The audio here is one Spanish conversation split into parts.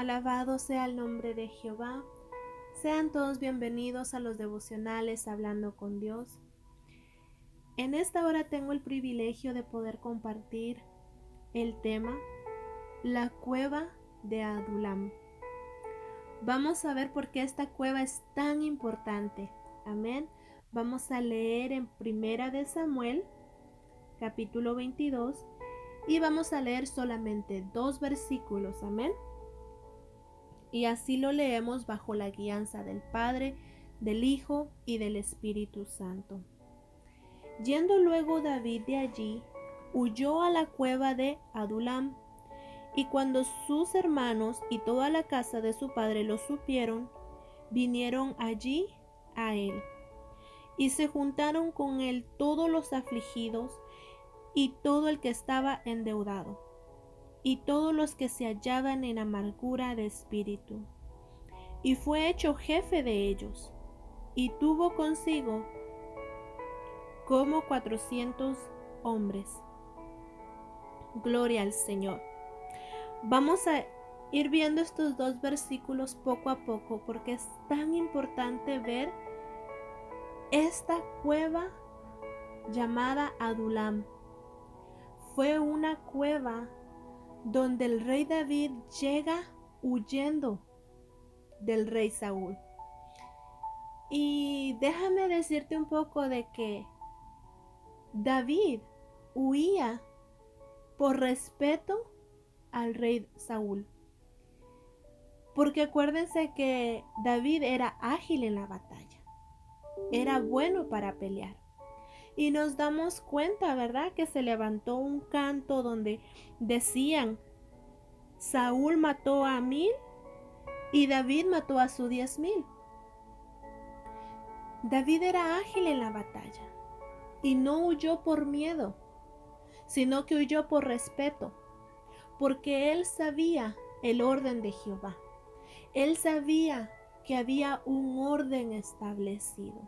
Alabado sea el nombre de Jehová. Sean todos bienvenidos a los devocionales Hablando con Dios. En esta hora tengo el privilegio de poder compartir el tema La cueva de Adulam. Vamos a ver por qué esta cueva es tan importante. Amén. Vamos a leer en Primera de Samuel, capítulo 22, y vamos a leer solamente dos versículos. Amén. Y así lo leemos bajo la guianza del Padre, del Hijo y del Espíritu Santo. Yendo luego David de allí, huyó a la cueva de Adulam y cuando sus hermanos y toda la casa de su padre lo supieron, vinieron allí a él. Y se juntaron con él todos los afligidos y todo el que estaba endeudado, y todos los que se hallaban en amargura de espíritu. Y fue hecho jefe de ellos, y tuvo consigo como cuatrocientos hombres. Gloria al Señor. Vamos a ir viendo estos dos versículos poco a poco porque es tan importante ver esta cueva llamada Adulam. Fue una cueva donde el rey David llega huyendo del rey Saúl. Y déjame decirte un poco de que David huía por respeto al rey Saúl. Porque acuérdense que David era ágil en la batalla. Era bueno para pelear. Y nos damos cuenta, ¿verdad? Que se levantó un canto donde decían, Saúl mató a mil y David mató a su diez mil. David era ágil en la batalla y no huyó por miedo, sino que huyó por respeto porque él sabía el orden de Jehová. Él sabía que había un orden establecido.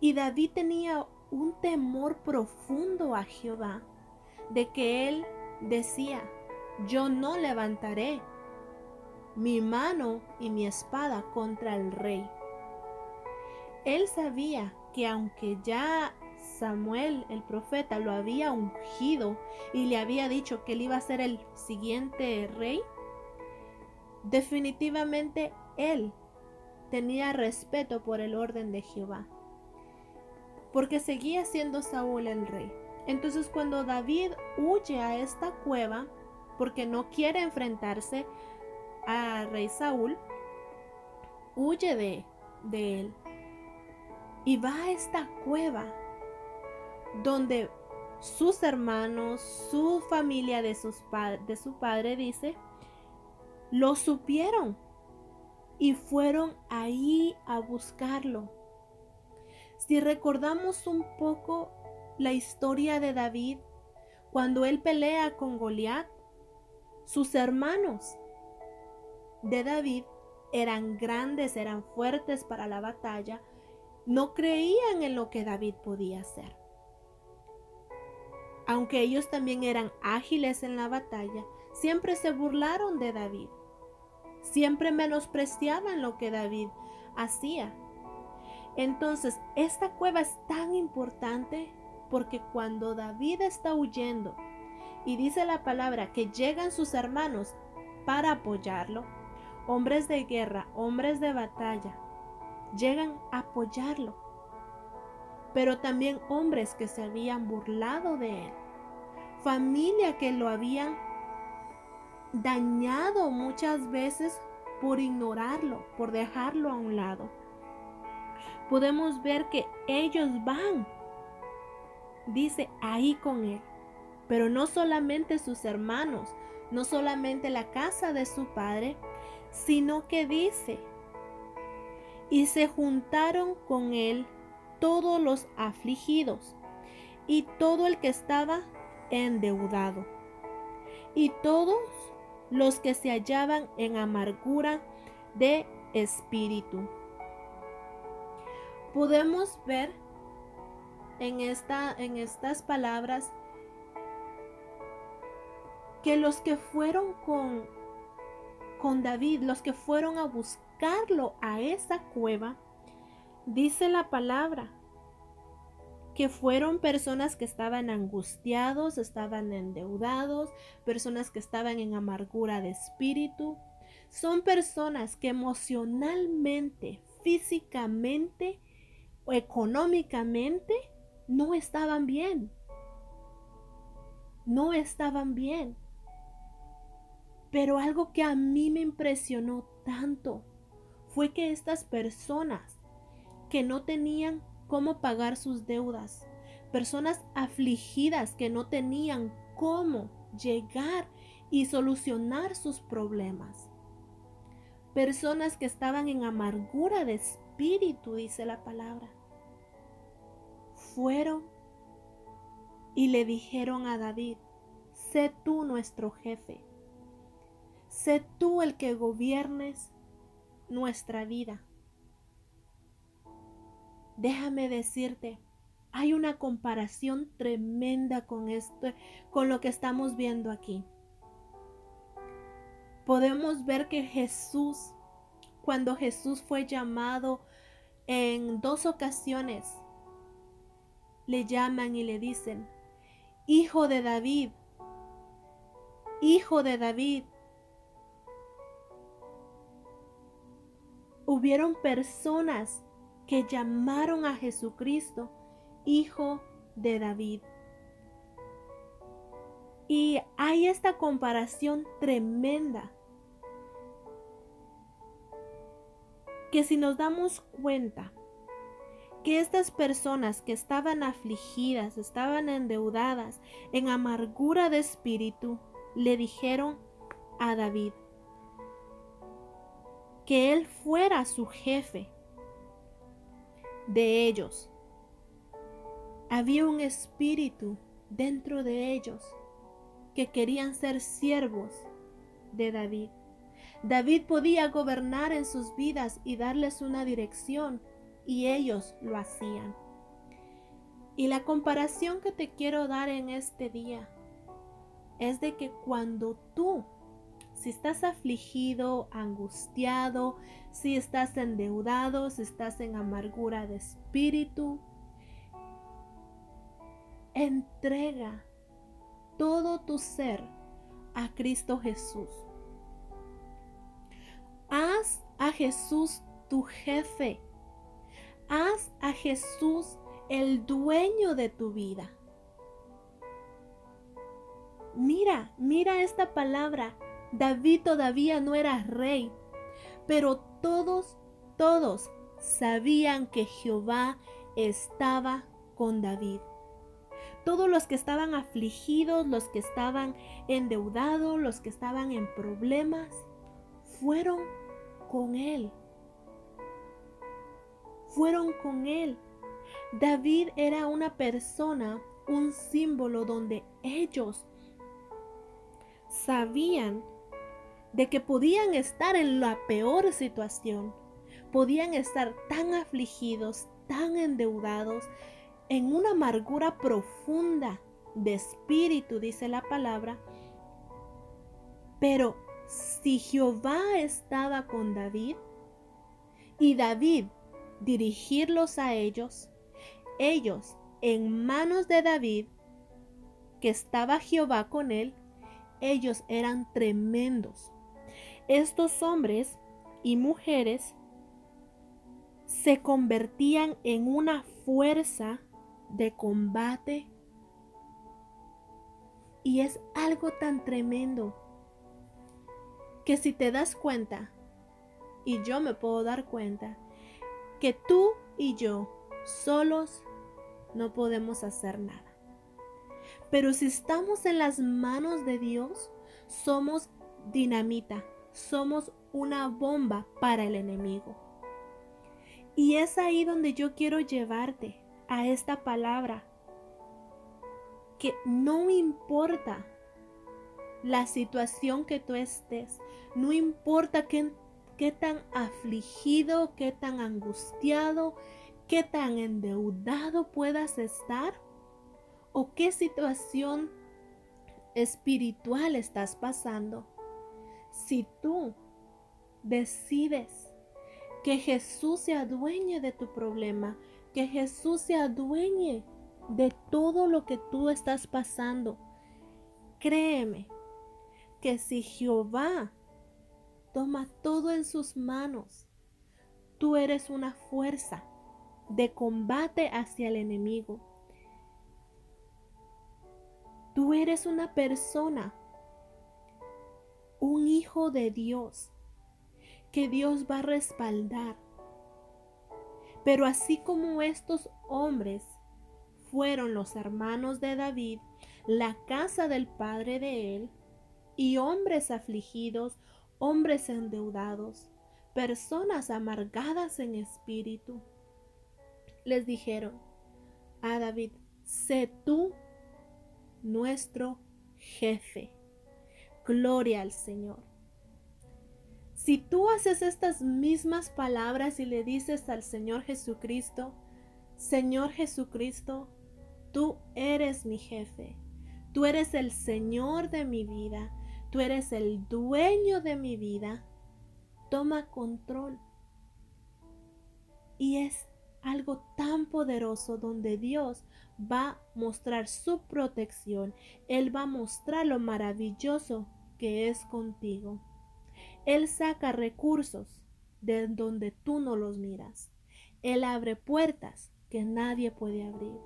Y David tenía un temor profundo a Jehová, de que él decía, yo no levantaré mi mano y mi espada contra el rey. Él sabía que aunque ya Samuel, el profeta, lo había ungido y le había dicho que él iba a ser el siguiente rey, definitivamente él tenía respeto por el orden de Jehová, porque seguía siendo Saúl el rey. Entonces cuando David huye a esta cueva, porque no quiere enfrentarse al rey Saúl, huye de, de él y va a esta cueva donde sus hermanos, su familia de, sus de su padre, dice, lo supieron y fueron ahí a buscarlo. Si recordamos un poco la historia de David, cuando él pelea con Goliat, sus hermanos de David eran grandes, eran fuertes para la batalla, no creían en lo que David podía hacer. Aunque ellos también eran ágiles en la batalla, siempre se burlaron de David. Siempre menospreciaban lo que David hacía. Entonces, esta cueva es tan importante porque cuando David está huyendo y dice la palabra que llegan sus hermanos para apoyarlo, hombres de guerra, hombres de batalla, llegan a apoyarlo pero también hombres que se habían burlado de él, familia que lo habían dañado muchas veces por ignorarlo, por dejarlo a un lado. Podemos ver que ellos van, dice, ahí con él, pero no solamente sus hermanos, no solamente la casa de su padre, sino que dice, y se juntaron con él todos los afligidos y todo el que estaba endeudado y todos los que se hallaban en amargura de espíritu. Podemos ver en, esta, en estas palabras que los que fueron con con David, los que fueron a buscarlo a esa cueva, dice la palabra que fueron personas que estaban angustiados, estaban endeudados, personas que estaban en amargura de espíritu. Son personas que emocionalmente, físicamente económicamente no estaban bien. No estaban bien. Pero algo que a mí me impresionó tanto fue que estas personas que no tenían cómo pagar sus deudas, personas afligidas que no tenían cómo llegar y solucionar sus problemas, personas que estaban en amargura de espíritu, dice la palabra, fueron y le dijeron a David, sé tú nuestro jefe, sé tú el que gobiernes nuestra vida. Déjame decirte, hay una comparación tremenda con esto, con lo que estamos viendo aquí. Podemos ver que Jesús, cuando Jesús fue llamado en dos ocasiones, le llaman y le dicen, Hijo de David, Hijo de David. Hubieron personas que llamaron a Jesucristo Hijo de David. Y hay esta comparación tremenda que si nos damos cuenta que estas personas que estaban afligidas, estaban endeudadas, en amargura de espíritu, le dijeron a David que él fuera su jefe de ellos. Había un espíritu dentro de ellos que querían ser siervos de David. David podía gobernar en sus vidas y darles una dirección y ellos lo hacían. Y la comparación que te quiero dar en este día es de que cuando tú si estás afligido, angustiado, si estás endeudado, si estás en amargura de espíritu, entrega todo tu ser a Cristo Jesús. Haz a Jesús tu jefe. Haz a Jesús el dueño de tu vida. Mira, mira esta palabra David todavía no era rey, pero todos, todos sabían que Jehová estaba con David. Todos los que estaban afligidos, los que estaban endeudados, los que estaban en problemas, fueron con él. Fueron con él. David era una persona, un símbolo donde ellos sabían de que podían estar en la peor situación, podían estar tan afligidos, tan endeudados, en una amargura profunda de espíritu, dice la palabra. Pero si Jehová estaba con David y David dirigirlos a ellos, ellos en manos de David, que estaba Jehová con él, ellos eran tremendos. Estos hombres y mujeres se convertían en una fuerza de combate. Y es algo tan tremendo que si te das cuenta, y yo me puedo dar cuenta, que tú y yo solos no podemos hacer nada. Pero si estamos en las manos de Dios, somos dinamita, somos una bomba para el enemigo. Y es ahí donde yo quiero llevarte a esta palabra, que no importa la situación que tú estés, no importa qué, qué tan afligido, qué tan angustiado, qué tan endeudado puedas estar, o qué situación espiritual estás pasando, si tú decides que Jesús se adueñe de tu problema, que Jesús se adueñe de todo lo que tú estás pasando, créeme que si Jehová toma todo en sus manos, tú eres una fuerza de combate hacia el enemigo. Tú eres una persona, un hijo de Dios, que Dios va a respaldar. Pero así como estos hombres fueron los hermanos de David, la casa del padre de él, y hombres afligidos, hombres endeudados, personas amargadas en espíritu, les dijeron a David, sé tú nuestro jefe. Gloria al Señor. Si tú haces estas mismas palabras y le dices al Señor Jesucristo, Señor Jesucristo, tú eres mi jefe, tú eres el Señor de mi vida, tú eres el dueño de mi vida, toma control. Y es algo tan poderoso donde Dios va a mostrar su protección. Él va a mostrar lo maravilloso que es contigo. Él saca recursos de donde tú no los miras. Él abre puertas que nadie puede abrir.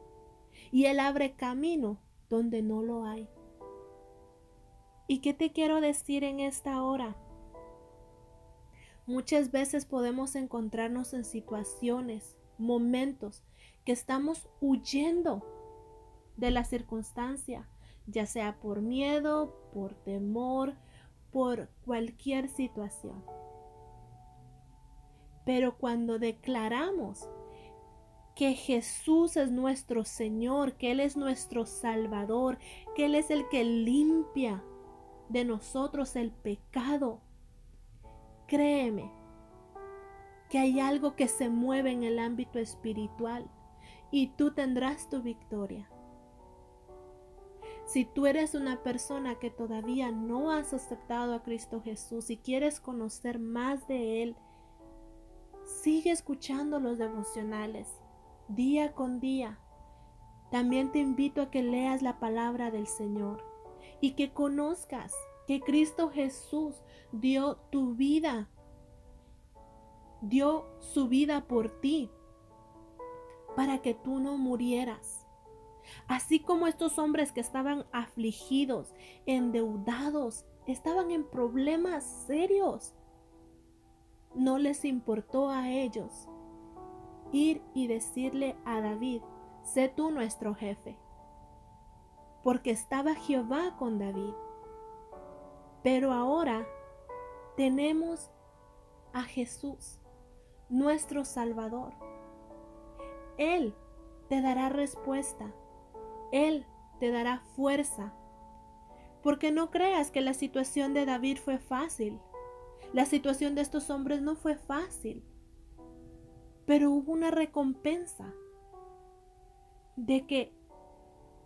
Y Él abre camino donde no lo hay. ¿Y qué te quiero decir en esta hora? Muchas veces podemos encontrarnos en situaciones, momentos que estamos huyendo de la circunstancia, ya sea por miedo, por temor, por cualquier situación. Pero cuando declaramos que Jesús es nuestro Señor, que Él es nuestro Salvador, que Él es el que limpia de nosotros el pecado, créeme que hay algo que se mueve en el ámbito espiritual y tú tendrás tu victoria. Si tú eres una persona que todavía no has aceptado a Cristo Jesús y quieres conocer más de Él, sigue escuchando los devocionales día con día. También te invito a que leas la palabra del Señor y que conozcas que Cristo Jesús dio tu vida, dio su vida por ti para que tú no murieras. Así como estos hombres que estaban afligidos, endeudados, estaban en problemas serios, no les importó a ellos ir y decirle a David, sé tú nuestro jefe, porque estaba Jehová con David. Pero ahora tenemos a Jesús, nuestro Salvador. Él te dará respuesta él te dará fuerza. Porque no creas que la situación de David fue fácil. La situación de estos hombres no fue fácil. Pero hubo una recompensa de que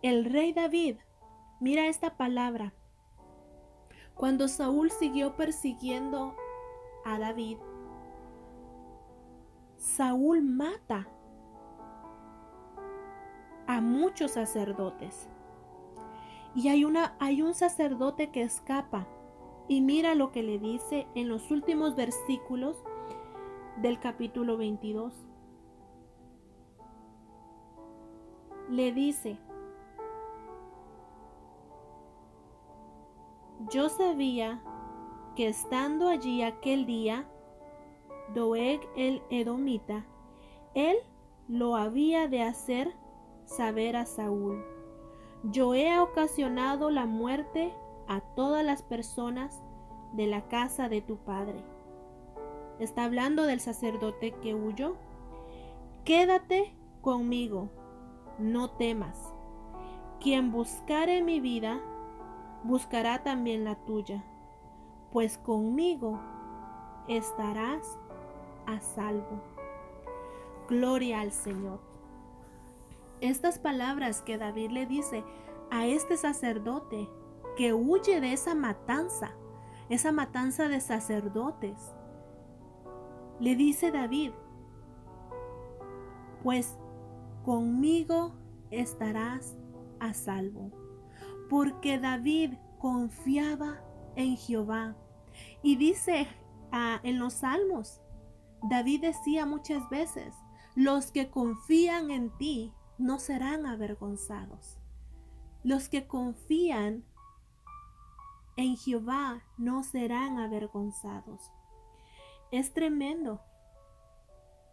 el rey David, mira esta palabra, cuando Saúl siguió persiguiendo a David, Saúl mata a muchos sacerdotes. Y hay, una, hay un sacerdote que escapa. Y mira lo que le dice en los últimos versículos del capítulo 22. Le dice, yo sabía que estando allí aquel día, Doeg el Edomita, él lo había de hacer saber a Saúl, yo he ocasionado la muerte a todas las personas de la casa de tu padre. Está hablando del sacerdote que huyó. Quédate conmigo, no temas. Quien buscare mi vida, buscará también la tuya, pues conmigo estarás a salvo. Gloria al Señor. Estas palabras que David le dice a este sacerdote que huye de esa matanza, esa matanza de sacerdotes, le dice David, pues conmigo estarás a salvo, porque David confiaba en Jehová. Y dice ah, en los salmos, David decía muchas veces, los que confían en ti no serán avergonzados. Los que confían en Jehová no serán avergonzados. Es tremendo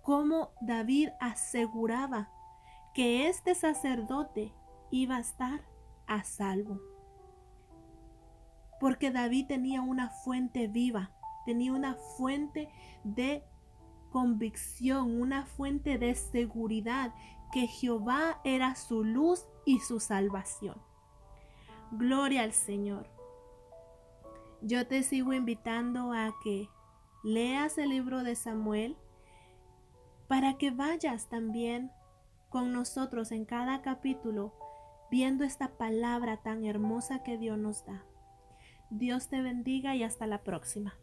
cómo David aseguraba que este sacerdote iba a estar a salvo. Porque David tenía una fuente viva, tenía una fuente de convicción, una fuente de seguridad que Jehová era su luz y su salvación. Gloria al Señor. Yo te sigo invitando a que leas el libro de Samuel para que vayas también con nosotros en cada capítulo viendo esta palabra tan hermosa que Dios nos da. Dios te bendiga y hasta la próxima.